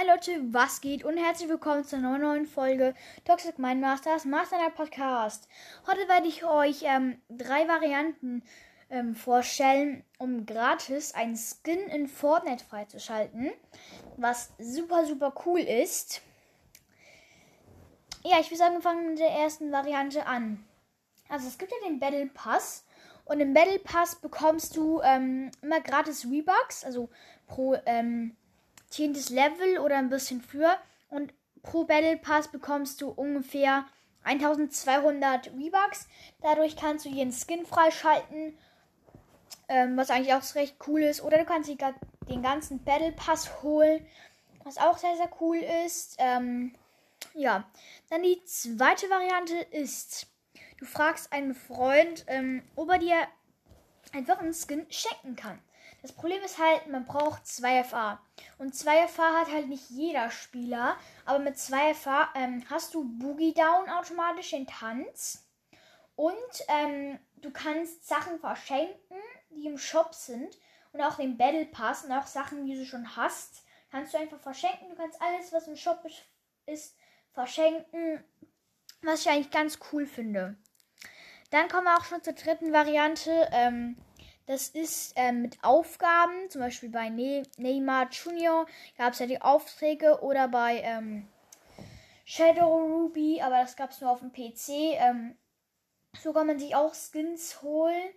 Hi Leute, was geht und herzlich willkommen zu einer neuen Folge Toxic Mind Masters Master Podcast. Heute werde ich euch ähm, drei Varianten ähm, vorstellen, um gratis einen Skin in Fortnite freizuschalten, was super super cool ist. Ja, ich will sagen, wir fangen mit der ersten Variante an. Also es gibt ja den Battle Pass und im Battle Pass bekommst du ähm, immer gratis Rebucks, also pro ähm, 10. Level oder ein bisschen früher. Und pro Battle Pass bekommst du ungefähr 1200 V-Bucks. Dadurch kannst du jeden Skin freischalten, ähm, was eigentlich auch recht cool ist. Oder du kannst den ganzen Battle Pass holen, was auch sehr, sehr cool ist. Ähm, ja, dann die zweite Variante ist, du fragst einen Freund, ähm, ob er dir einfach einen Skin schenken kann. Das Problem ist halt, man braucht 2FA. Und 2FA hat halt nicht jeder Spieler. Aber mit 2FA ähm, hast du Boogie Down automatisch den Tanz. Und ähm, du kannst Sachen verschenken, die im Shop sind. Und auch den Battle Pass und auch Sachen, die du schon hast, kannst du einfach verschenken. Du kannst alles, was im Shop ist, verschenken. Was ich eigentlich ganz cool finde. Dann kommen wir auch schon zur dritten Variante. Ähm, das ist ähm, mit Aufgaben, zum Beispiel bei ne Neymar Junior gab es ja die Aufträge oder bei ähm, Shadow Ruby, aber das gab es nur auf dem PC. Ähm, so kann man sich auch Skins holen.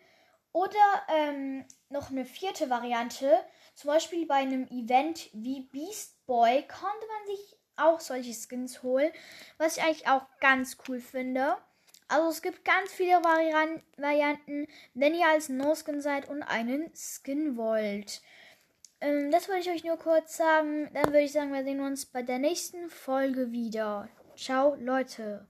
Oder ähm, noch eine vierte Variante, zum Beispiel bei einem Event wie Beast Boy konnte man sich auch solche Skins holen, was ich eigentlich auch ganz cool finde. Also es gibt ganz viele Varianten, wenn ihr als No-Skin seid und einen Skin wollt. Ähm, das wollte ich euch nur kurz sagen. Dann würde ich sagen, wir sehen uns bei der nächsten Folge wieder. Ciao, Leute.